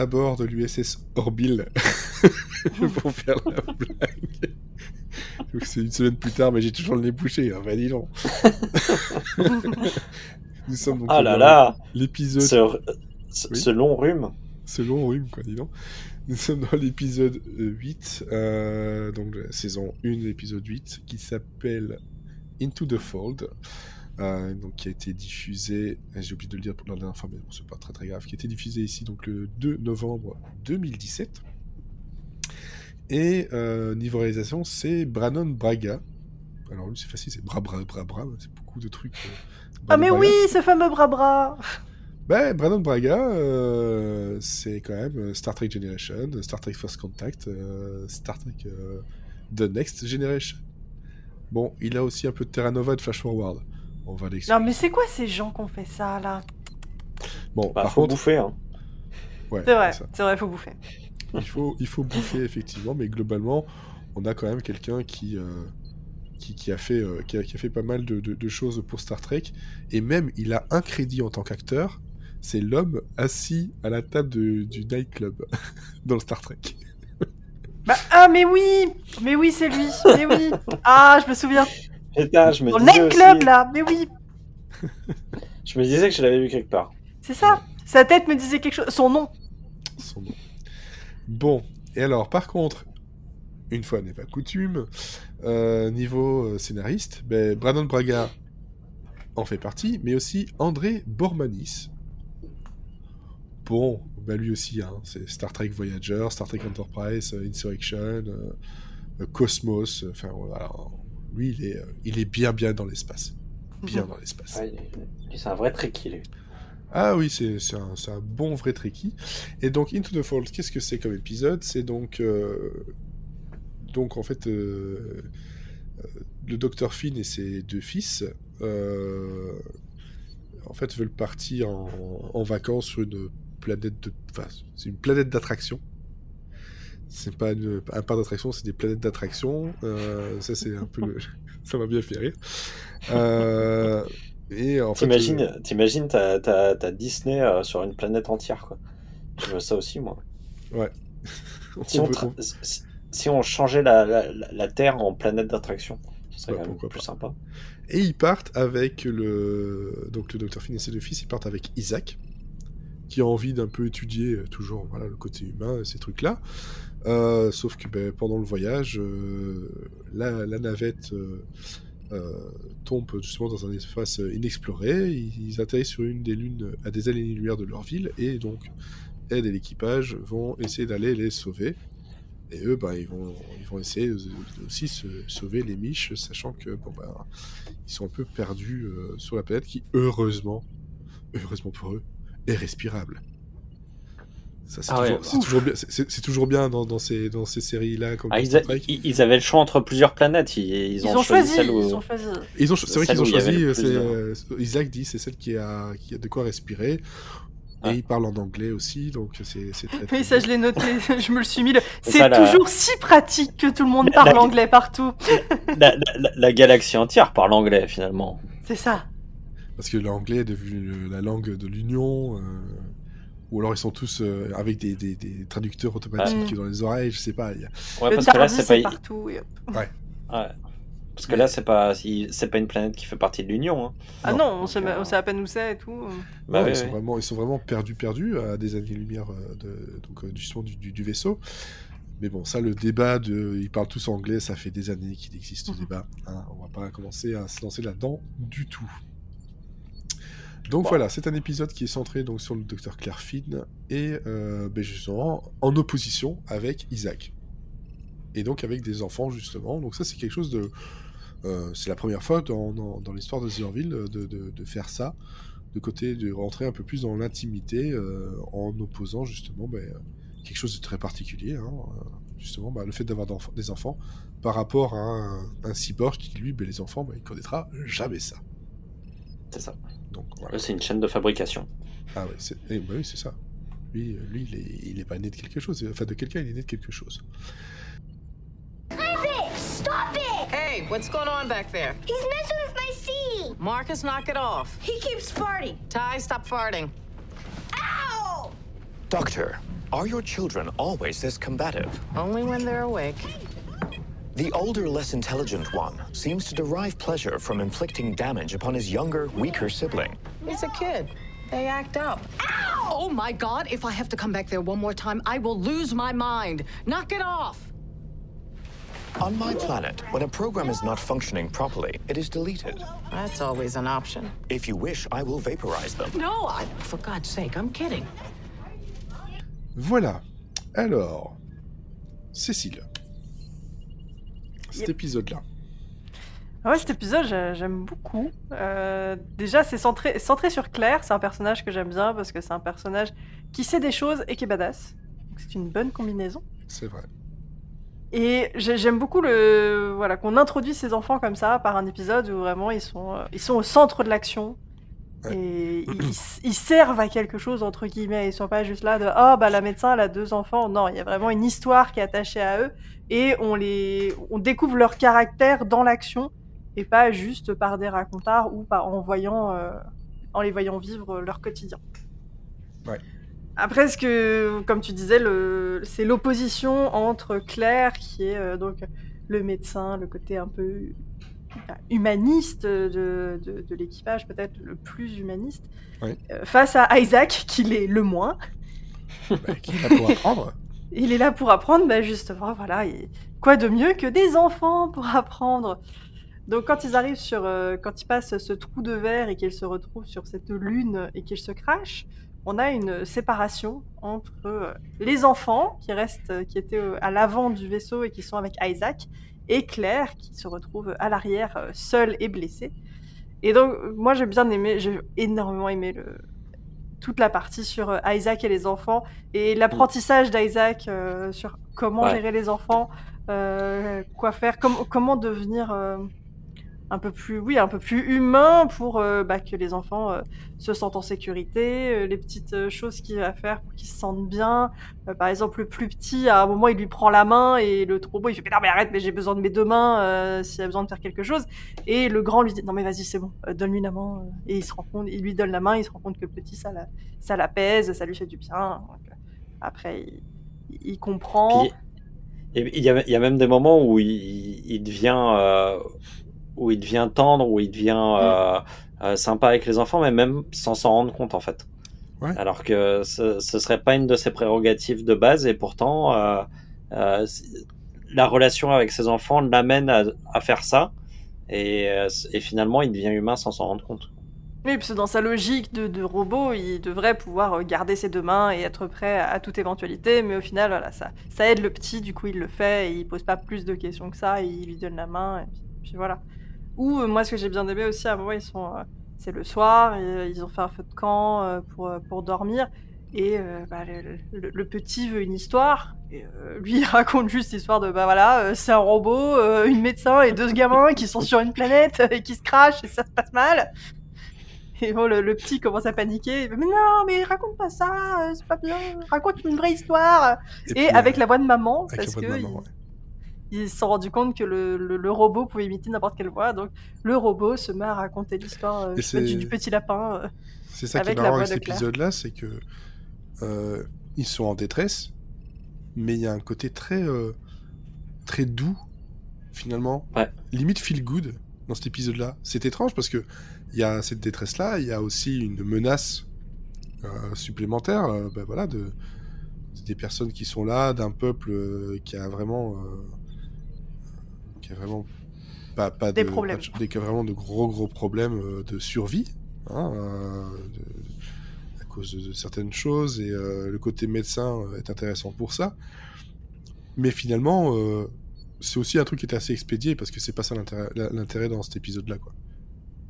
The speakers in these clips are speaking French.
À bord de l'USS Orville pour faire la blague. Donc, C'est une semaine plus tard, mais j'ai toujours le nez bouché. Hein, bah, dis donc. Nous sommes donc Ah là là l'épisode ce, ce- Oui. ce long rhume. C'est long rhume, quoi, dis donc. Nous sommes dans l'épisode euh, 8, euh, donc de la saison 1, l'épisode 8, qui s'appelle Into the Fold, euh, donc qui a été diffusé, j'ai oublié de le dire pour la dernière fois, mais bon, c'est pas très très grave, qui a été diffusé ici donc le 2 novembre 2017. Et euh, niveau réalisation, c'est Brannon Braga. Alors lui, c'est facile, c'est bra bra bra bra, c'est beaucoup de trucs. euh, Ah mais Braga. oui, ce fameux bras bras Ben, Brandon Braga, euh, c'est quand même Star Trek Generation, Star Trek First Contact, euh, Star Trek euh, The Next Generation. Bon, il a aussi un peu de Terra Nova et de Flash Forward. On va l'expliquer. Non mais c'est quoi ces gens qui ont fait ça là? Bon, Bah, par faut contre, bouffer. Hein. ouais, C'est vrai, c'est vrai, faut bouffer. il faut, il faut bouffer effectivement, mais globalement, on a quand même quelqu'un qui, euh, qui, qui a fait, euh, qui, a, qui a fait pas mal de, de- de choses pour Star Trek, et même il a un crédit en tant qu'acteur. C'est l'homme assis à la table de- du nightclub dans le Star Trek. Bah, ah mais oui Mais oui, c'est lui Mais oui Ah, je me souviens Putain, je me Dans le disais nightclub aussi- là Mais oui Je me disais que je l'avais vu quelque part. C'est ça Sa tête me disait quelque chose. Son nom son nom. Bon, et alors par contre, une fois n'est pas coutume, euh, niveau euh, scénariste, ben, Brandon Braga en fait partie, mais aussi André Bormanis. Bon, bah lui aussi, hein, c'est Star Trek Voyager, Star Trek Enterprise, euh, Insurrection, euh, euh, Cosmos, euh, enfin voilà, lui il est, euh, il est bien bien dans l'espace. Bien dans l'espace. Ouais, c'est un vrai tricky, lui. Ah oui, c'est un, un bon vrai Trekkie. Et donc Into the Fold, qu'est-ce que c'est comme épisode? C'est donc euh, donc en fait euh, euh, le docteur Finn et ses deux fils euh, en fait veulent partir en, en vacances sur une planète de enfin c'est une planète d'attraction. C'est pas une- un parc d'attraction, c'est des planètes d'attraction. Euh, ça c'est un peu le- ça m'a bien fait rire. Euh, et en fait, euh, T'imagines, t'imagines, t'as, t'as- t'as Disney sur une planète entière, quoi. Je veux ça aussi, moi. on Si on, tra- si- si on changeait la, la- la- Terre en planète d'attraction, ce serait Ouais, quand même plus pas. sympa. Et ils partent avec le donc le docteur Finn et ses deux fils, ils partent avec Isaac, qui a envie d'un peu étudier euh, toujours voilà le côté humain, ces trucs-là. Euh, sauf que ben, pendant le voyage, euh, la, navette tombe justement dans un espace inexploré. Ils, ils atterrissent sur une des lunes à des années-lumière de leur ville, et donc Ed et l'équipage vont essayer d'aller les sauver. Et eux, ben, ils, vont, ils vont essayer de- de sauver les miches, sachant que bon, ben, ils sont un peu perdus sur la planète qui, heureusement, heureusement pour eux, est respirable. Ça, c'est Ah ouais. toujours, c'est toujours bien, c'est- c'est- c'est toujours bien dans, dans ces, dans ces séries-là. Comme Ah, ils, Star a- Trek. ils- ils avaient le choix entre plusieurs planètes. Ils, ils Ils ont, ont choisi, celle où... ils ont choisi. Ils ont, cho- c'est vrai qu'ils ont choisi. c'est, de- euh, Isaac dit, c'est celle qui a, qui a de quoi respirer. Ah. Et il parle en anglais aussi, donc c'est, c'est très. Oui, ça bien. je l'ai noté, je me le suis mis. le- C'est toujours si pratique que tout le monde parle la- anglais partout. la, la- la- la galaxie entière parle anglais, finalement. C'est ça. Parce que l'anglais est devenu la langue de l'Union. euh, Ou alors ils sont tous euh, avec des, des- des traducteurs automatiques Ah. dans les oreilles, je sais pas. y a- Ouais, le parce que là, c'est pas... partout. Ouais. Parce que là, c'est pas, c'est pas une planète qui fait partie de l'Union. Hein. Ah Non. non, on sait, euh, on sait à peine où c'est et tout. Bah Non, oui, ils, sont vraiment, ils sont vraiment perdus, perdus à des années-lumière euh, de, donc, justement du, du- du vaisseau. Mais bon, ça, le débat de. Ils parlent tous anglais, ça fait des années qu'il existe ce Mhm. débat. hein. on va pas commencer à se lancer là-dedans du tout. Donc voilà, c'est un épisode qui est centré donc, sur le docteur Claire Finn et euh, ben, justement en opposition avec Isaac. Et donc avec des enfants justement. Donc ça, c'est quelque chose de. euh, c'est la première fois dans, dans, dans l'histoire de Zerville de, de, de faire ça de côté de rentrer un peu plus dans l'intimité euh, en opposant justement ben, euh, quelque chose de très particulier, hein, euh, justement bah, le fait d'avoir d'enf- des enfants par rapport à un, un cyborg qui lui, ben, les enfants, ben, il connaîtra jamais ça. C'est ça. Donc voilà. Eux, c'est une chaîne de fabrication. Ah ouais, c'est eh, bah oui, c'est ça. Lui, euh, lui il, est, il est pas né de quelque chose, enfin de quelqu'un, il est né de quelque chose. Stop it! Hey, what's going on back there? He's messing with my seat. Marcus, knock it off. He keeps farting. Ty, stop farting. Ow! Doctor, are your children always this combative? Only when they're awake. The older, less intelligent one seems to derive pleasure from inflicting damage upon his younger, weaker sibling. He's a kid. They act up. Oh my god, if I have to come back there one more time, I will lose my mind. Knock it off. On my planet, when a program is not functioning properly, it is deleted. That's always an option. If you wish, I will vaporize them. No, I, for God's sake, I'm kidding. Voilà. Alors, Cécile. Cet Yep. épisode-là. Ah Ouais, cet épisode, j'ai- j'aime beaucoup. Euh, déjà, c'est centré, centré sur Claire. C'est un personnage que j'aime bien parce que c'est un personnage qui sait des choses et qui est badass. C'est une bonne combinaison. C'est vrai. Et j'ai- j'aime beaucoup le voilà qu'on introduit ces enfants comme ça par un épisode où vraiment ils sont euh, ils sont au centre de l'action Ouais. et ils, servent à quelque chose entre guillemets. Ils sont pas juste là de oh bah la médecin elle a deux enfants. Non, il y a vraiment une histoire qui est attachée à eux et on les on découvre leur caractère dans l'action et pas juste par des racontards ou par en voyant euh, en les voyant vivre leur quotidien. Ouais. Après, ce que, comme tu disais, c'est l'opposition entre Claire, qui est euh, donc le médecin, le côté un peu humaniste de, de, de l'équipage, peut-être le plus humaniste, euh, face à Isaac, qui l'est le moins. Bah, qui est là pour apprendre. Il est là pour apprendre, bah justement, voilà. et quoi de mieux que des enfants pour apprendre Donc quand ils arrivent sur, euh, quand ils passent ce trou de verre et qu'ils se retrouvent sur cette lune et qu'ils se crachent, on a une séparation entre euh, les enfants qui restent, euh, qui étaient euh, à l'avant du vaisseau et qui sont avec Isaac, et Claire qui se retrouve à l'arrière, seule et blessée. Et donc moi j'ai bien aimé, j'ai énormément aimé le, toute la partie sur Isaac et les enfants et l'apprentissage d'Isaac euh, sur comment Ouais. gérer les enfants, euh, quoi faire, com- comment devenir euh, un peu plus, oui, un peu plus humain pour euh, bah, que les enfants euh, se sentent en sécurité, euh, les petites choses qu'il va faire pour qu'ils se sentent bien. Par exemple, le plus petit, à un moment, il lui prend la main et le trop il fait mais non mais arrête, mais j'ai besoin de mes deux mains s'il a besoin de faire quelque chose. Et le grand lui dit non mais vas-y c'est bon, donne-lui la main. et il se rend il lui donne la main, il se rend compte que le petit ça la- ça l'apaise, ça lui fait du bien. Après il, comprend. Il y, a, même des moments où il, il- devient où il devient tendre, où il devient euh, euh, sympa avec les enfants, mais même sans s'en rendre compte en fait. Ouais. Alors que ce, ce serait pas une de ses prérogatives de base, et pourtant euh, la relation avec ses enfants l'amène à, à faire ça, et, et finalement il devient humain sans s'en rendre compte. Oui, parce que dans sa logique de, de robot, il devrait pouvoir garder ses deux mains et être prêt à, à toute éventualité, mais au final, voilà, ça, ça aide le petit, du coup il le fait, et il pose pas plus de questions que ça, et il lui donne la main, et puis, puis voilà. Ou euh, moi, ce que j'ai bien aimé aussi, à un moment, ils sont, euh, c'est le soir, et, euh, ils ont fait un feu de camp pour, pour dormir, et euh, bah, le, le- le petit veut une histoire, et euh, lui il raconte juste l'histoire de bah voilà, euh, c'est un robot, une médecin et deux gamins qui sont sur une planète et qui se crachent et ça se passe mal. Et bon, le, le petit commence à paniquer. Mais non, mais raconte pas ça, c'est pas bien. Raconte une vraie histoire. Et, puis, avec la voix de maman, parce que maman, ils, ouais. Ils se sont rendus compte que le, le- le robot pouvait imiter n'importe quelle voix. Donc le robot se met à raconter l'histoire euh, du, petit lapin. euh. C'est ça qui est Avec la marrant voix avec cet épisode-là, c'est que euh, ils sont en détresse, mais il y a un côté très euh, très doux finalement, Ouais. limite feel good dans cet épisode-là. C'est étrange parce que il y a cette détresse-là, il y a aussi une menace euh, supplémentaire, euh, ben voilà, de des personnes qui sont là, d'un peuple euh, qui a vraiment vraiment pas, pas Des de, problèmes. pas de- des- vraiment de gros gros problèmes euh, de survie hein, euh, de- à cause de, certaines choses et euh, le côté médecin est intéressant pour ça. Mais finalement, euh, c'est aussi un truc qui est assez expédié parce que c'est pas ça l'intérêt- dans cet épisode-là. Quoi.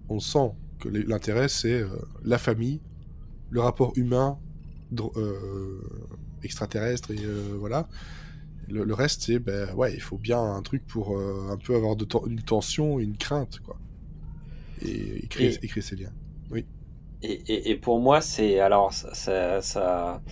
On sent que l'intérêt c'est euh, la famille, le rapport humain, extraterrestre et voilà. Le, le reste c'est ben ouais, il faut bien un truc pour euh, un peu avoir de une tension, une crainte quoi. Et, et créer, Et- et créer ces liens. Et, et, et pour moi, c'est alors ça, ça, ça-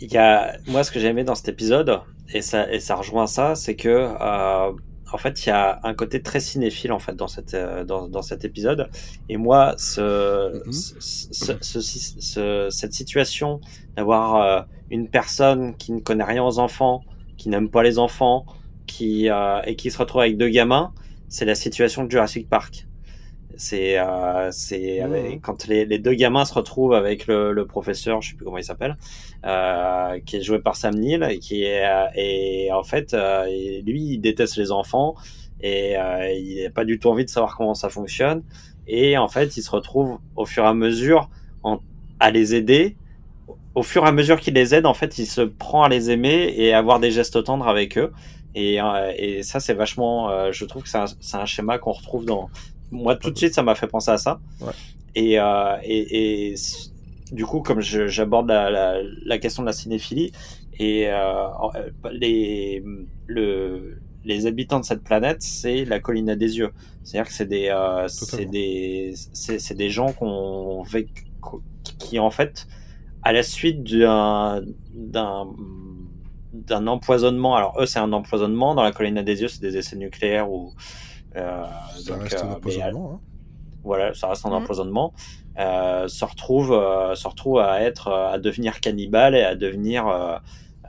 il y a moi ce que j'ai aimé dans cet épisode et ça et ça rejoint ça, c'est que euh, en fait, il y a un côté très cinéphile en fait dans cette euh, dans, dans cet épisode. Et moi, ce, Mhm. ce- ce- ce- ce- cette situation d'avoir euh, une personne qui ne connaît rien aux enfants, qui n'aime pas les enfants, qui euh, et qui se retrouve avec deux gamins, c'est la situation de Jurassic Park. C'est euh, c'est avec- quand les, les deux gamins se retrouvent avec le, le professeur, je sais plus comment il s'appelle, euh, qui est joué par Sam Neill et qui est euh, et en fait euh, lui il déteste les enfants et euh, il n'a pas du tout envie de savoir comment ça fonctionne. Et en fait il se retrouve au fur et à mesure en, à les aider. Au fur et à mesure qu'il les aide en fait il se prend à les aimer et à avoir des gestes tendres avec eux. Et, et ça c'est vachement euh, je trouve que c'est un, c'est un schéma qu'on retrouve dans moi tout de suite ça m'a fait penser à ça. Ouais. et, euh, et, et du coup comme j'aborde la, la, la question de la cinéphilie et euh, euh, les le les habitants de cette planète c'est la colline à des yeux. C'est à dire que c'est des euh, c'est des c'est des gens qu'on qui en fait à la suite d'un d'un d'un empoisonnement alors eux c'est un empoisonnement dans la colline à des yeux c'est des essais nucléaires ou Ça donc, reste euh, un mais, empoisonnement. hein. voilà, ça reste un Mhm. empoisonnement, euh, se retrouve, euh, se retrouve à être, euh, à devenir cannibale et à devenir, euh,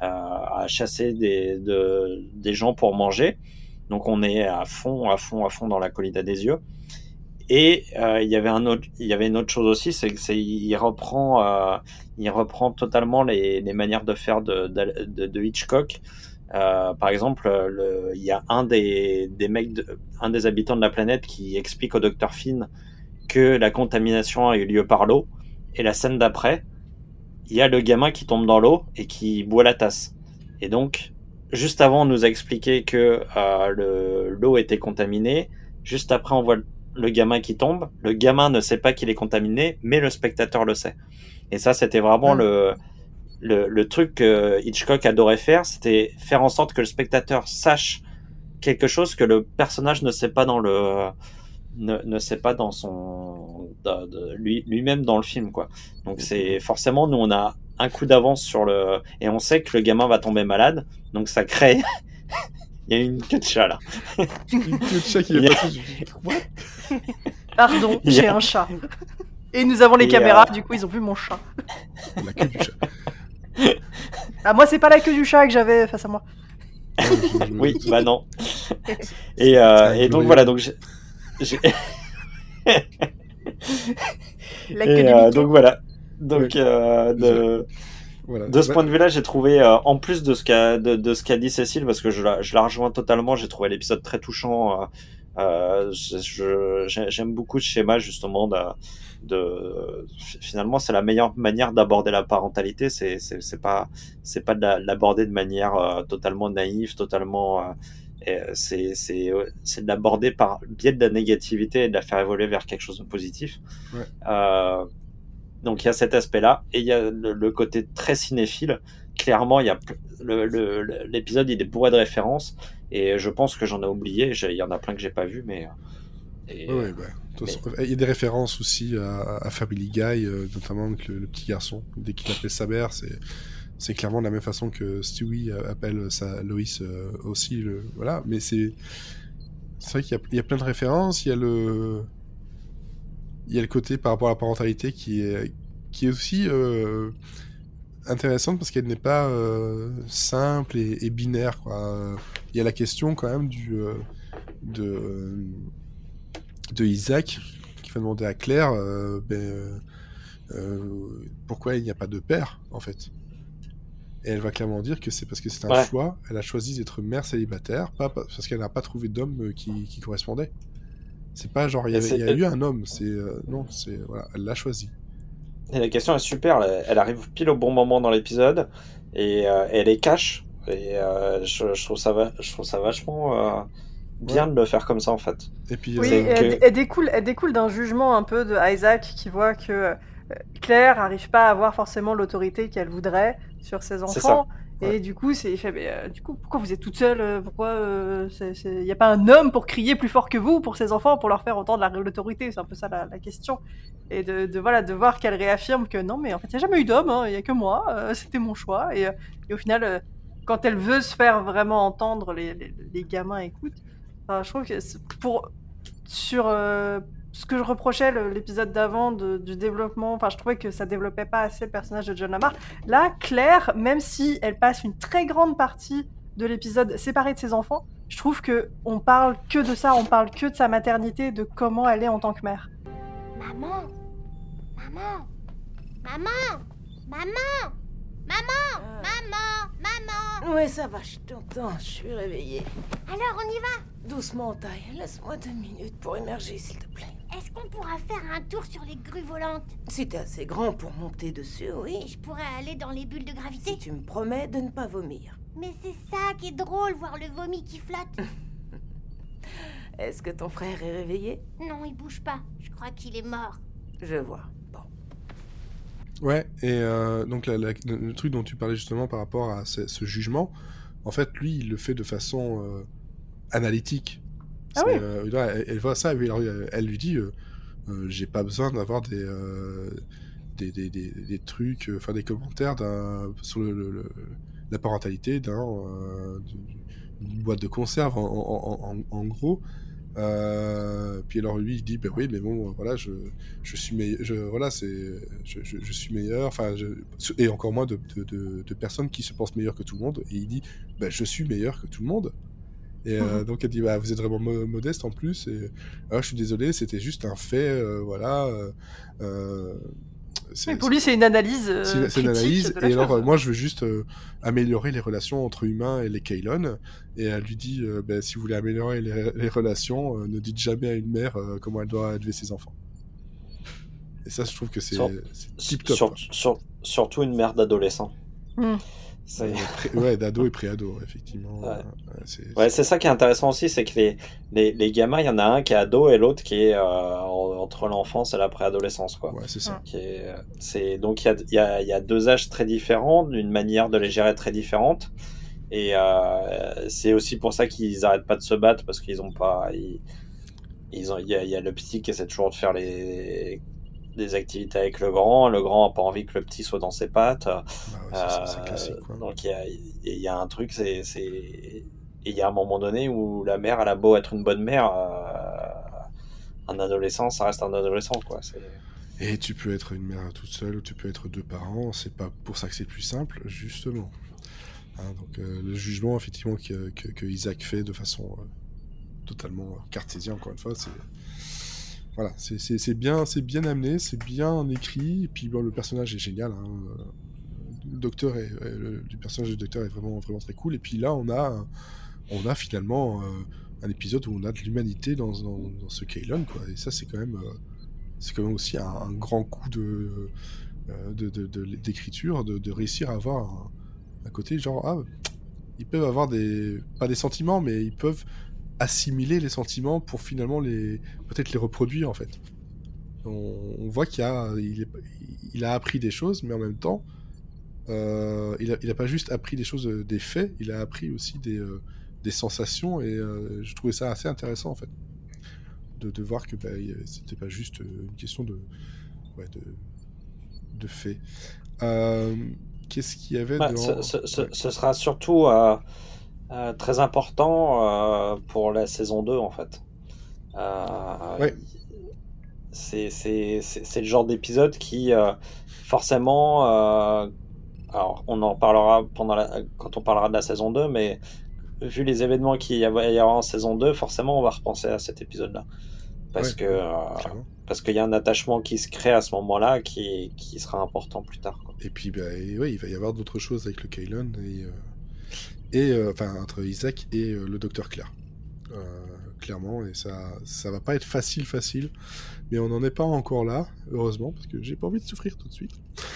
euh, à chasser des, de, des gens pour manger. Donc on est à fond, à fond, à fond dans la colline des yeux. Et euh, il y avait un autre, il y avait une autre chose aussi, c'est que c'est, il reprend, euh, il reprend totalement les, les manières de faire de, de, de- de Hitchcock. Euh, par exemple, le, il y a un des, des mecs, de- un des habitants de la planète qui explique au docteur Finn que la contamination a eu lieu par l'eau. Et la scène d'après, il y a le gamin qui tombe dans l'eau et qui boit la tasse. Et donc, juste avant, on nous a expliqué que euh, le- l'eau était contaminée. Juste après, on voit le- le gamin qui tombe. Le gamin ne sait pas qu'il est contaminé, mais le spectateur le sait. Et ça, c'était vraiment Mm. le, le, le truc que Hitchcock adorait faire, c'était faire en sorte que le spectateur sache quelque chose que le personnage ne sait pas dans le ne, ne sait pas dans son de- de- lui lui-même dans le film quoi. Donc c'est forcément nous on a un coup d'avance sur le et on sait que le gamin va tomber malade, donc ça crée il y a une queue de chat là. Une queue de chat qui est a- passée. What? Pardon, a- j'ai un chat. Et nous avons les Et, caméras, euh, du coup ils ont vu mon chat. La queue du chat. Ah moi c'est pas la queue du chat que j'avais face à moi. Oui, bah non. Et, euh, et donc voilà, donc j'ai- j'ai- La queue et, du euh, donc voilà. Donc euh, de, Voilà. de ce Ouais. point de vue-là, j'ai trouvé, euh, en plus de ce qu'a de, de ce qu'a dit Cécile, parce que je la, je la rejoins totalement, j'ai trouvé l'épisode très touchant. Euh, J'aime beaucoup ce schéma justement de, de finalement c'est la meilleure manière d'aborder la parentalité. C'est c'est pas c'est pas de la- de l'aborder de manière euh, totalement naïve, totalement. euh, c'est c'est c'est de l'aborder par le biais de la négativité et de la faire évoluer vers quelque chose de positif. Ouais. Donc il y a cet aspect-là et il y a le, le côté très cinéphile. Clairement, il y a le- le- l'épisode il est bourré de références et je pense que j'en ai oublié. Il y en a plein que j'ai pas vu, mais euh, et, Ouais, ouais, bah, Il y a des références aussi à, à Family Guy, euh, notamment avec le, le petit garçon. Dès qu'il appelle sa mère, c'est c'est clairement de la même façon que Stewie euh, appelle sa Loïs euh, aussi. Le, voilà, mais c'est c'est vrai qu'il y, y a plein de références. Il y a le il y a le côté par rapport à la parentalité qui est qui est aussi euh, intéressante parce qu'elle n'est pas euh, simple et, et binaire. Quoi. Il y a la question quand même du euh, de de Isaac qui va demander à Claire euh, ben, euh, pourquoi il n'y a pas de père en fait. Et elle va clairement dire que c'est parce que c'est un Ouais. choix. Elle a choisi d'être mère célibataire, pas parce qu'elle n'a pas trouvé d'homme qui, qui correspondait. C'est pas genre il y, Et avait- c'est- il y a eu un homme, c'est non, c'est voilà, elle l'a choisi. Et la question est super, elle, arrive pile au bon moment dans l'épisode et euh, elle est cash. Et euh, je, je trouve ça va, je trouve ça vachement euh, bien de le faire comme ça en fait. Et puis Oui, euh, elle, que- elle découle, elle découle d'un jugement un peu de Isaac qui voit que euh, Claire n'arrive pas à avoir forcément l'autorité qu'elle voudrait sur ses enfants. Ouais. Et du coup, c'est, il fait, mais, euh, du coup, pourquoi vous êtes toute seule euh, Pourquoi il n'y a pas un homme pour crier plus fort que vous pour ses enfants, pour leur faire entendre la- l'autorité? C'est un peu ça la, la question. Et de, de, voilà, de voir qu'elle réaffirme que non, mais en fait, il n'y a jamais eu d'homme, hein, il n'y a que moi, euh, c'était mon choix. Et, euh, et au final, euh, quand elle veut se faire vraiment entendre, les, les, gamins écoutent. Je trouve que pour sur euh, ce que je reprochais l'épisode d'avant du développement, enfin, je trouvais que ça développait pas assez le personnage de John Lamar. Là, Claire, même si elle passe une très grande partie de l'épisode séparée de ses enfants, je trouve que on parle que de ça, on parle que de sa maternité, de comment elle est en tant que mère. Maman Maman Maman Maman Maman Maman Maman Ouais, ça va, je t'entends, je suis réveillée. Alors on y va? Doucement, taille. Laisse-moi deux minutes pour émerger, s'il te plaît. Est-ce qu'on pourra faire un tour sur les grues volantes? Si t'es assez grand pour monter dessus, oui. Je pourrais aller dans les bulles de gravité? Si tu me promets de ne pas vomir. Mais c'est ça qui est drôle, voir le vomi qui flotte Est-ce que ton frère est réveillé? Non, il bouge pas. Je crois qu'il est mort. Je vois. Ouais, et euh, donc la- la- le, truc dont tu parlais justement par rapport à ce, ce jugement, en fait, lui, il le fait de façon euh, analytique. Ah oui. euh, là, elle, elle voit ça, et alors, euh, elle lui dit J'ai pas besoin d'avoir des, des, des, des, des trucs, enfin des commentaires sur le, le- le- la parentalité d'un, d'une boîte de conserve, en, en- en- en gros. Euh, puis alors lui il dit ben oui mais bon voilà je, je suis meilleur je voilà c'est je, je, je suis meilleur enfin et encore moins de, de, de, de personnes qui se pensent meilleures que tout le monde. Et il dit ben je suis meilleur que tout le monde. Et euh, donc elle dit bah vous êtes vraiment mo- modeste en plus et ah, je suis désolé c'était juste un fait euh, voilà euh, Mais pour lui, c'est une analyse. euh, c'est une analyse. Et alors, chose. euh, moi, je veux juste euh, améliorer les relations entre humains et les Kaylon. Et elle lui dit, euh, ben, si vous voulez améliorer les, les relations, euh, ne dites jamais à une mère euh, comment elle doit élever ses enfants. Et ça, je trouve que c'est tip top. Sur- sur- surtout une mère d'adolescent. Ouais, d'ado et pré-ado, effectivement. Ouais. Ouais, c'est- Ouais, ça qui est intéressant aussi, c'est que les, les, les gamins, il y en a un qui est ado et l'autre qui est euh, en- entre l'enfance et la préadolescence, quoi. ouais, c'est ça. Qui est, euh, c'est, donc il y a, il y, a, y a deux âges très différents, d'une manière de les gérer très différente. Et euh, c'est aussi pour ça qu'ils arrêtent pas de se battre parce qu'ils ont pas. Ils, ils ont, il, y a, il y a le petit qui essaie toujours de faire les, des activités avec le grand. Le grand a pas envie que le petit soit dans ses pattes. Bah ouais, ça, ça, c'est Euh, classique. Quoi. donc il y a, il y a un truc, c'est, il y a un moment donné où la mère, elle a beau être une bonne mère, euh, un adolescent, ça reste un adolescent, quoi. C'est... Et tu peux être une mère toute seule ou tu peux être deux parents. C'est pas pour ça que c'est plus simple, justement. Hein, donc euh, le jugement, effectivement, que, que, que Isaac fait de façon euh, totalement cartésienne, encore une fois, c'est voilà, c'est- bien, bien amené, c'est bien écrit. Et puis le personnage est génial. hein, Le docteur le, personnage du docteur est vraiment très cool. Et puis là, on a finalement euh, un épisode où on a de l'humanité dans, ce Kaylon, quoi. Et ça, c'est quand même euh, aussi un, grand coup euh, d'écriture, de, de réussir à avoir un, un côté genre ah ils peuvent avoir des pas des sentiments, mais ils peuvent assimiler les sentiments pour finalement les peut-être les reproduire en fait. On, on voit qu'il a il, est- il a appris des choses, mais en même temps euh, il, a, il a pas juste appris des choses, euh, des faits, il a appris aussi des, euh, des sensations et euh, je trouvais ça assez intéressant en fait de, de voir que bah, c'était pas juste une question de ouais, de, de faits. Qu'est-ce qu'il y avait Ouais, dans... ce, ce- ce- Ouais. ce sera surtout euh, très important euh, pour la saison 2 en fait. Euh, Ouais. C'est le genre d'épisode qui forcément... alors on en parlera pendant la, quand on parlera de la saison 2, mais vu les événements qu'il y y avoir en saison 2, forcément on va repenser à cet épisode-là. Parce Ouais, que... euh, parce qu'il y a un attachement qui se crée à ce moment-là qui, qui sera important plus tard. quoi. Et puis, bah, et ouais, il va y avoir d'autres choses avec le et, euh, et euh, enfin entre Isaac et euh, le docteur Claire. Euh, clairement, et ça, ça va pas être facile, facile, mais on n'en est pas encore là, heureusement, parce que j'ai pas envie de souffrir tout de suite.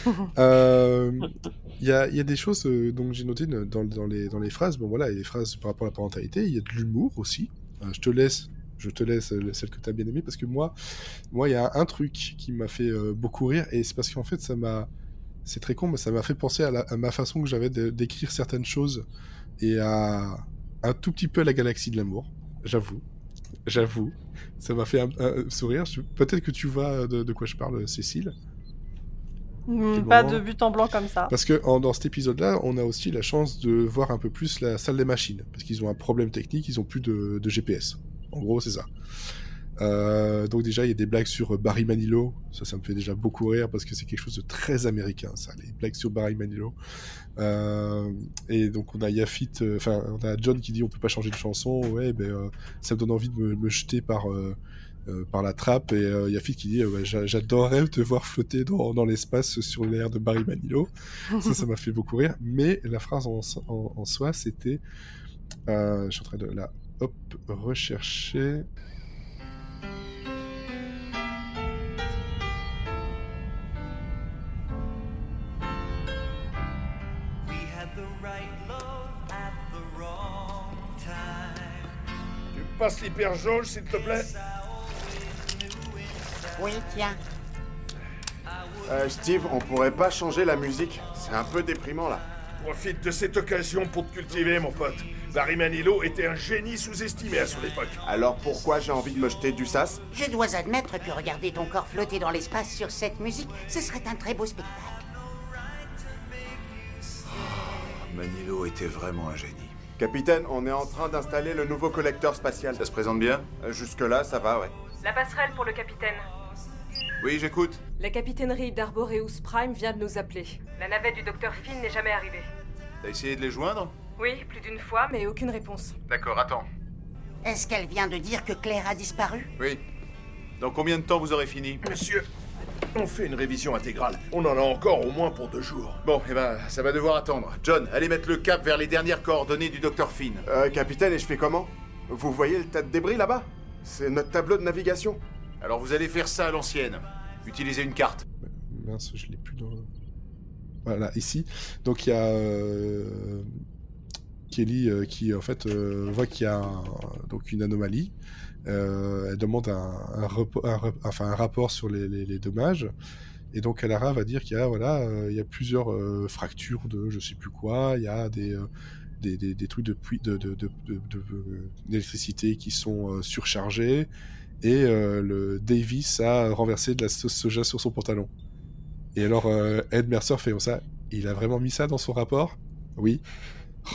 Il y, y a des choses donc j'ai noté dans, dans, les, dans les phrases. Bon voilà, il y a des phrases par rapport à la parentalité. Il y a de l'humour aussi. Je te laisse, je te laisse celle que tu as bien aimée parce que moi, moi, il y a un truc qui m'a fait euh, beaucoup rire et c'est parce qu'en fait, ça m'a, c'est très con, mais ça m'a fait penser à, la- à ma façon que j'avais d'écrire certaines choses et à un tout petit peu à la galaxie de l'amour. J'avoue, j'avoue, ça m'a fait un, un sourire. Peut-être que tu vois de, de quoi je parle, Cécile. Hmm, quel Pas moment de but en blanc comme ça. Parce que en- dans cet épisode-là, on a aussi la chance de voir un peu plus la salle des machines. Parce qu'ils ont un problème technique, ils ont plus de, de GPS. En gros, c'est ça. Euh, donc déjà, il y a des blagues sur Barry Manilow. Ça, ça me fait déjà beaucoup rire parce que c'est quelque chose de très américain, ça, les blagues sur Barry Manilow. Euh, et donc on a Yafit, euh, enfin on a John qui dit on peut pas changer de chanson. Ouais, ben euh, ça me donne envie de me, jeter par euh, euh, par la trappe. Et euh, Yafit qui dit euh, ouais, j'a- j'adorerais te voir flotter dans, l'espace sur l'air de Barry Manilow. ça, ça m'a fait beaucoup rire. Mais la phrase en, en, soi, c'était, euh, je suis en train de la hop rechercher. Passes l'hyperjauge, s'il te plaît Oui, tiens. Euh, Steve, on pourrait pas changer la musique C'est un peu déprimant là. Profite de cette occasion pour te cultiver, mon pote. Barry Manilow était un génie sous-estimé à son époque. Alors pourquoi j'ai envie de me jeter du sas? Je dois admettre que regarder ton corps flotter dans l'espace sur cette musique, ce serait un très beau spectacle. Manilo était vraiment un génie. Capitaine, on est en train d'installer le nouveau collecteur spatial. Ça se présente bien Euh, Jusque-là, ça va, ouais. La passerelle pour le capitaine. Oui, j'écoute. La capitainerie d'Arboreus Prime vient de nous appeler. La navette du docteur Finn n'est jamais arrivée. T'as essayé de les joindre? Oui, plus d'une fois, mais aucune réponse. D'accord, attends. Est-ce qu'elle vient de dire que Claire a disparu? Oui. Dans combien de temps vous aurez fini? Monsieur, on fait une révision intégrale. On en a encore au moins pour deux jours. Bon, eh ben, ça va devoir attendre. John, allez mettre le cap vers les dernières coordonnées du docteur Finn. Euh, capitaine, et je fais comment? Vous voyez le tas de débris là-bas? C'est notre tableau de navigation. Alors vous allez faire ça à l'ancienne. Utilisez une carte. Mince, je l'ai plus dans. Voilà, ici. Donc il y a euh, Kelly euh, qui en fait euh, voit qu'il y a un- donc une anomalie. Euh, elle demande un, un, repo- un rep- enfin, un rapport sur les, les- les dommages. Et donc Alara va dire qu'il y a voilà, euh, il y a plusieurs euh, fractures de je sais plus quoi. Il y a des des, des, des trucs de pui- de de- d'électricité qui sont surchargés. Et le Davis a renversé de la sauce soja sur son pantalon. Et alors, Ed Mercer fait ça. Il a vraiment mis ça dans son rapport? Oui.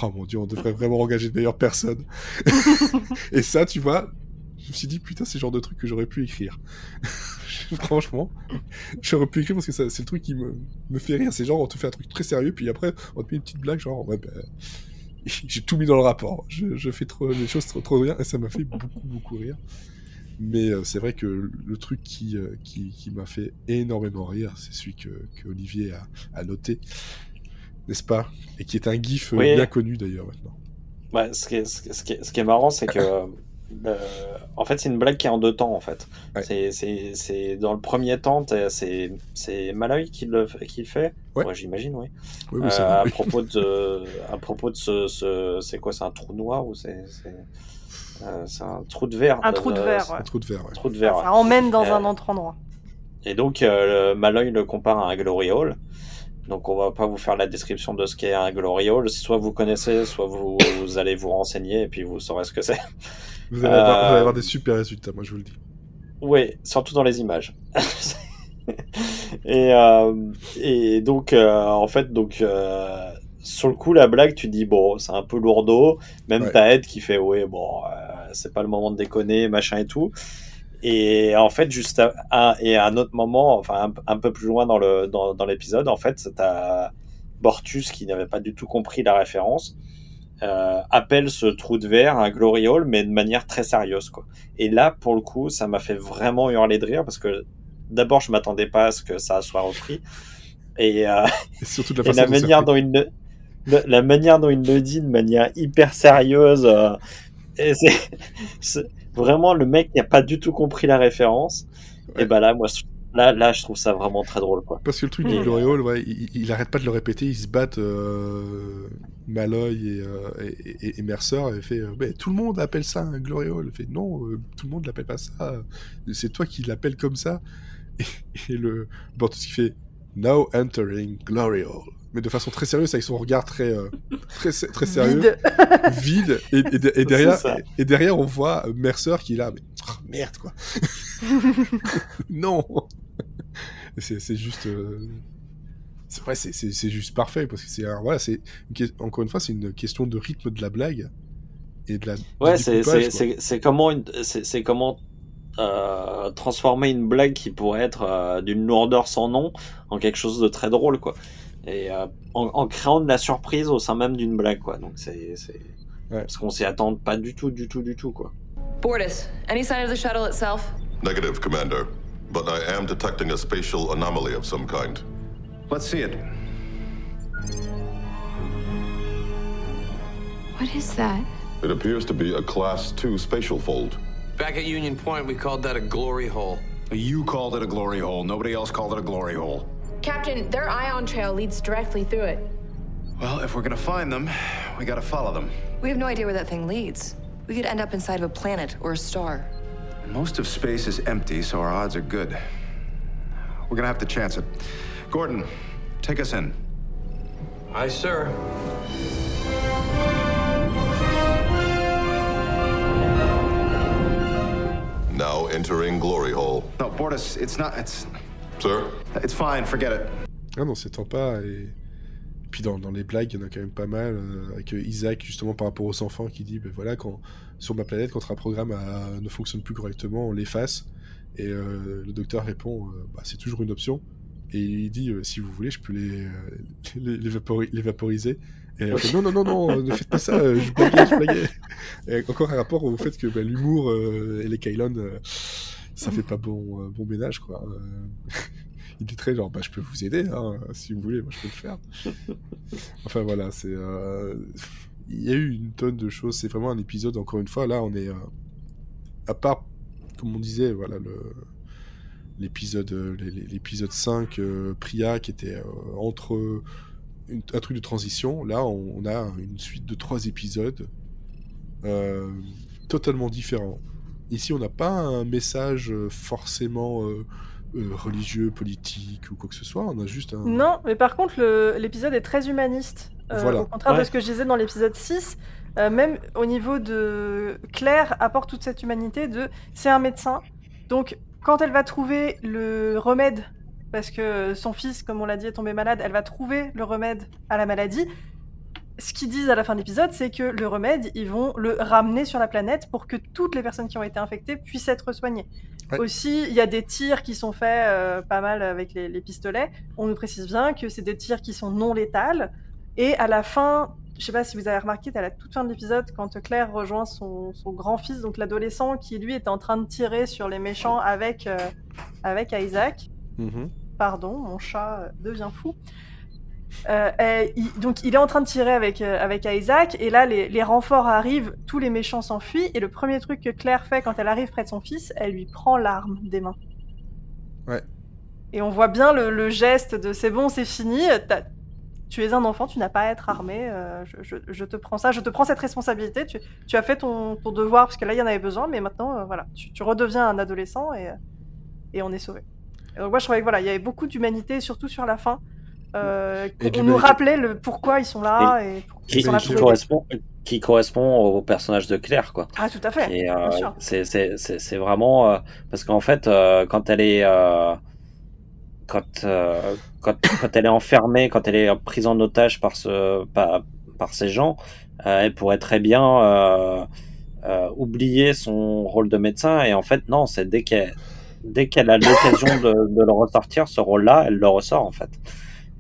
Oh mon dieu, on devrait vraiment engager de meilleures personnes. et ça, tu vois, je me suis dit, putain, c'est le genre de truc que j'aurais pu écrire. Franchement, j'aurais pu écrire parce que c'est le truc qui me, me fait rire. C'est genre, on te fait un truc très sérieux, puis après, on te met une petite blague, genre, ouais, ben, j'ai tout mis dans le rapport. Je, je fais trop, les choses trop, trop bien, et ça m'a fait beaucoup, beaucoup rire. Mais euh, c'est vrai que le truc qui, euh, qui, qui m'a fait énormément rire, c'est celui que, que Olivier a, a noté, n'est-ce pas? Et qui est un gif euh, Oui. bien connu d'ailleurs maintenant. Ouais, ce, qui est, ce, qui est- ce qui est- ce qui est marrant, c'est que. euh, en fait, c'est une blague qui est en deux temps, en fait. C'est- dans le premier temps, c'est Malloy qui le, qui le fait. Ouais. J'imagine, oui. Oui, oui, Euh, c'est à propos de, à propos de ce, ce- c'est quoi, c'est un trou noir ou c'est, euh, un trou de verre? Un trou de verre. Un trou de verre, ouais. Trou de verre. Ça ouais. emmène dans Euh, un autre endroit. Et donc, euh, le- Malloy le compare à un Glory Hall. Donc, on va pas vous faire la description de ce qu'est un Glory Hall. Soit vous connaissez, soit vous, vous allez vous renseigner et puis vous saurez ce que c'est. Vous allez, avoir, vous allez Euh, avoir des super résultats, moi je vous le dis. Oui, surtout dans les images. et, euh, et donc, euh, en fait, donc, euh, sur le coup, la blague, tu dis, bon, c'est un peu lourdeau. Même Ouais. t'as Ed qui fait, oui, bon, c'est pas le moment de déconner, machin et tout. Et en fait, juste à, à- et à un autre moment, enfin, un, un peu plus loin dans le dans, dans l'épisode, en fait, t'as Bortus qui n'avait pas du tout compris la référence. Euh, appelle ce trou de verre un glory hole, mais de manière très sérieuse, quoi. Et là, pour le coup, ça m'a fait vraiment hurler de rire parce que d'abord, je m'attendais pas à ce que ça soit repris. Et, euh, Et surtout de la et manière dont il le, le- la manière dont il le dit de manière hyper sérieuse. euh, et c'est, vraiment le mec qui a pas du tout compris la référence. Et ben là, moi, là, là, je trouve ça vraiment très drôle, quoi. Parce que le truc du Glory Hall, ouais, il, il arrête pas de le répéter, ils se battent, euh, Malloy et, euh, et, et- et Mercer, et fait, euh, mais tout le monde appelle ça un Glory Hall. Il fait, non, euh, tout le monde l'appelle pas ça, c'est toi qui l'appelles comme ça. Et, et le Bortus qui fait, now entering Glory Hall. Mais de façon très sérieuse, avec son regard très, euh, très, très sérieux. Vide. Vide. Et, et de- et derrière, et derrière, on voit Mercer qui est là, mais oh, merde, quoi. non! C'est c'est juste. euh, c'est vrai, c'est- c'est c'est juste parfait parce que c'est voilà, c'est encore une fois, c'est une question de rythme de la blague et de la. Ouais, c'est comment, une- c'est c'est comment euh, transformer une blague qui pourrait être euh, d'une lourdeur sans nom en quelque chose de très drôle, quoi. Et euh, en, en créant de la surprise au sein même d'une blague, quoi. Donc c'est c'est- parce qu'on s'y attend pas du tout, du tout, du tout, quoi. Bortus, any sign of the shuttle itself? Negative, Commander. But I am detecting a spatial anomaly of some kind. Let's see it. What is that? It appears to be a Class 2 spatial fold. Back at Union Point, we called that a glory hole. You called it a glory hole. Nobody else called it a glory hole. Captain, their ion trail leads directly through it. Well, if we're gonna find them, we gotta follow them. We have no idea where that thing leads. We could end up inside of a planet or a star. Most of space is empty, so our odds are good. We're gonna have to chance it. Gordon, take us in. Aye, sir. Now entering Glory Hole. No, Bortus, it's not. It's. Sir? It's fine. Forget it. Ah non, s'étend pas. Et puis dans, dans les blagues, il y en a quand même pas mal. euh, avec euh, Isaac, justement, par rapport aux enfants, qui dit ben voilà, quand, sur ma planète, quand un programme a- ne fonctionne plus correctement, on l'efface. Et euh, le docteur répond euh, bah, c'est toujours une option. Et il dit euh, si vous voulez, je peux les, euh, les, les vapori- les vaporiser. Et elle fait non, non, non, non, euh, ne faites pas ça, euh, je blaguais, je blaguais. Et encore un rapport au fait que bah, l'humour euh, et les Kylon, euh, ça fait pas bon, euh, bon ménage, quoi. Euh, il est très genre, bah, je peux vous aider, hein, si vous voulez, moi je peux le faire. enfin voilà, c'est. euh, Il y a eu une tonne de choses, c'est vraiment un épisode, encore une fois, là on est. À part, comme on disait, voilà, le. L'épisode, l'é- l'é- l'épisode 5, euh, Priya, qui était euh, entre une- un truc de transition. Là, on, on a une suite de trois épisodes euh, totalement différents. Ici, on n'a pas un message euh, forcément euh, euh, religieux, politique ou quoi que ce soit. On a juste un. Non, mais par contre, l'épisode est très humaniste. Euh, Voilà. Au contraire Ouais. de ce que je disais dans l'épisode 6, euh, même au niveau de. Claire apporte toute cette humanité de. C'est un médecin. Donc, quand elle va trouver le remède, parce que son fils, comme on l'a dit, est tombé malade, elle va trouver le remède à la maladie. Ce qu'ils disent à la fin de l'épisode, c'est que le remède, ils vont le ramener sur la planète pour que toutes les personnes qui ont été infectées puissent être soignées. Ouais. Aussi, il y a des tirs qui sont faits euh, pas mal avec les, les pistolets. On nous précise bien que c'est des tirs qui sont non létals. Et à la fin, je sais pas si vous avez remarqué, à la toute fin de l'épisode, quand Claire rejoint son, son grand-fils, donc l'adolescent, qui lui était en train de tirer sur les méchants avec, euh, avec Isaac. Mhm. Pardon, mon chat devient fou. Euh, et il- donc il est en train de tirer avec, euh, avec Isaac, et là les, les renforts arrivent, tous les méchants s'enfuient, et le premier truc que Claire fait quand elle arrive près de son fils, elle lui prend l'arme des mains. Ouais. Et on voit bien le, le geste de c'est bon, c'est fini, tu es un enfant, tu n'as pas à être armé, euh, je, je- je te prends ça, je te prends cette responsabilité, tu, tu as fait ton, ton devoir parce que là il y en avait besoin, mais maintenant voilà, tu, tu redeviens un adolescent et, et on est sauvé. Donc moi je trouvais que voilà, il y avait beaucoup d'humanité, surtout sur la fin. Euh, Et on nous d'humanité. rappelait le pourquoi ils sont là et, pourquoi Qui, ils sont là qui correspond, qui correspond au personnage de Claire, quoi. Ah tout à fait, euh, c'est vraiment euh, parce qu'en fait euh, quand elle est euh, quand, euh, quand quand elle est enfermée quand elle est prise en otage par ce par, par ces gens euh, elle pourrait très bien euh, euh, oublier son rôle de médecin et en fait non c'est dès qu'elle dès qu'elle a l'occasion de, de le ressortir ce rôle là elle le ressort en fait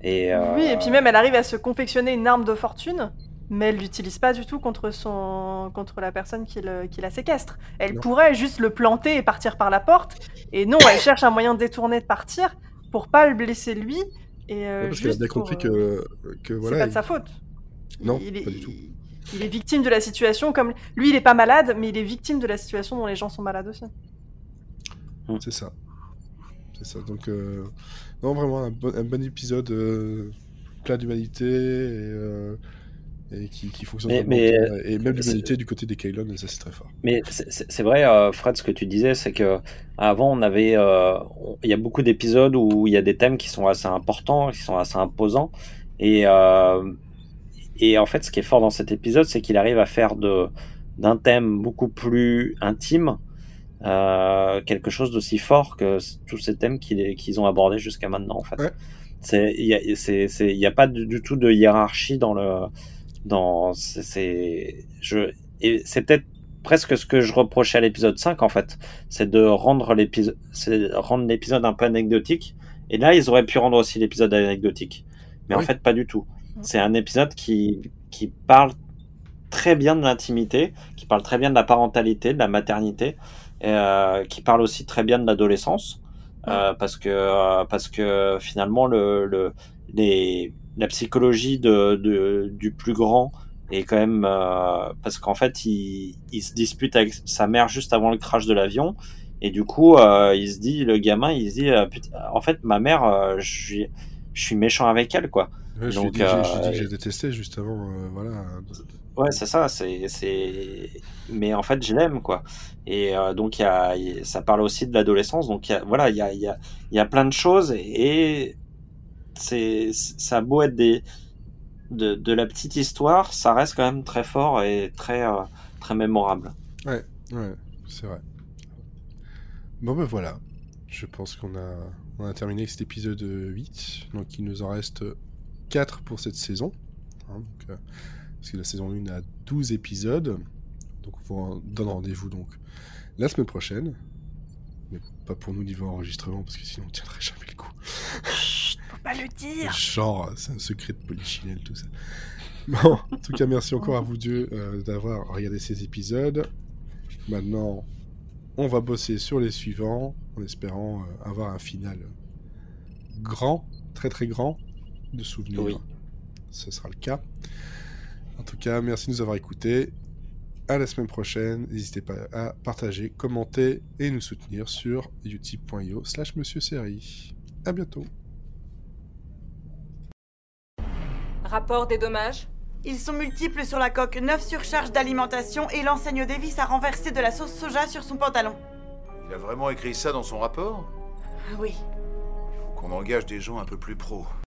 et euh, Oui, et puis même elle arrive à se confectionner une arme de fortune, mais elle l'utilise pas du tout contre son contre la personne qui, le- qui la séquestre. Elle Non. pourrait juste le planter et partir par la porte, et non, elle cherche un moyen détourné de partir pour pas le blesser lui. Et euh, Ouais, parce qu'elle a bien compris euh, que, que c'est voilà. pas de il- sa faute. Non, il est, pas du tout. Il est victime de la situation, comme lui, il est pas malade, mais il est victime de la situation dont les gens sont malades aussi. C'est ça. C'est ça. Donc, euh, non, vraiment un bon, un bon épisode euh, plein d'humanité et, euh, et qui, qui fonctionne Mais- mais. Et même c'est- l'humanité du côté des Kylon, et ça c'est très fort. Mais c'est- vrai, euh, Fred, ce que tu disais, c'est que avant on avait, euh, il y a beaucoup d'épisodes où il y a des thèmes qui sont assez importants, qui sont assez imposants, et euh, et en fait, ce qui est fort dans cet épisode, c'est qu'il arrive à faire de d'un thème beaucoup plus intime euh, quelque chose d'aussi fort que tous ces thèmes qu'ils ont abordés jusqu'à maintenant, en fait. C'est, il y a, pas du, du tout de hiérarchie dans le, dans, c'est, c'est- je, et c'est peut-être presque ce que je reprochais à l'épisode 5 en fait, c'est de rendre l'épisode, c'est rendre l'épisode un peu anecdotique. Et là, ils auraient pu rendre aussi l'épisode anecdotique, mais en fait pas du tout. C'est un épisode qui, qui parle très bien de l'intimité, qui parle très bien de la parentalité, de la maternité, euh, qui parle aussi très bien de l'adolescence, euh, parce que euh, parce que finalement le, le les la psychologie de, de du plus grand est quand même euh, parce qu'en fait il, il se dispute avec sa mère juste avant le crash de l'avion et du coup euh, il se dit le gamin il se dit euh, Putain, en fait ma mère euh, je suis je suis méchant avec elle quoi Ouais, je donc j'ai- euh, j'ai dit que j'ai détesté juste avant, euh, voilà. Ouais, c'est ça, c'est, mais en fait, je l'aime, quoi. Et euh, donc, y a, ça parle aussi de l'adolescence. Donc, voilà, il y a, y a, y a plein de choses et c'est, ça a beau être de, de la petite histoire, ça reste quand même très fort et très, euh, très mémorable. Ouais, ouais, c'est vrai. Bon ben voilà, je pense qu'on a, on a terminé cet épisode 8, donc il nous en reste 4 pour cette saison. hein, donc, euh, parce que la saison 1 a 12 épisodes, donc on vous donne rendez-vous donc la semaine prochaine. Mais pas pour nous niveau enregistrement, parce que sinon on tiendrait jamais le coup. Faut pas le dire. Genre, c'est un secret de polichinelle, tout ça. Bon, en tout cas, merci encore à vous deux euh, d'avoir regardé ces épisodes. Maintenant, on va bosser sur les suivants, en espérant euh, avoir un final grand, très très grand, de souvenirs. Oui. Ce sera le cas. En tout cas, merci de nous avoir écoutés. À la semaine prochaine. N'hésitez pas à partager, commenter et nous soutenir sur utip.io slash monsieur série. À bientôt. Rapport des dommages Ils sont multiples sur la coque, 9 surcharges d'alimentation et l'enseigne Davis a renversé de la sauce soja sur son pantalon. Il a vraiment écrit ça dans son rapport? Oui. Faut qu'on engage des gens un peu plus pros.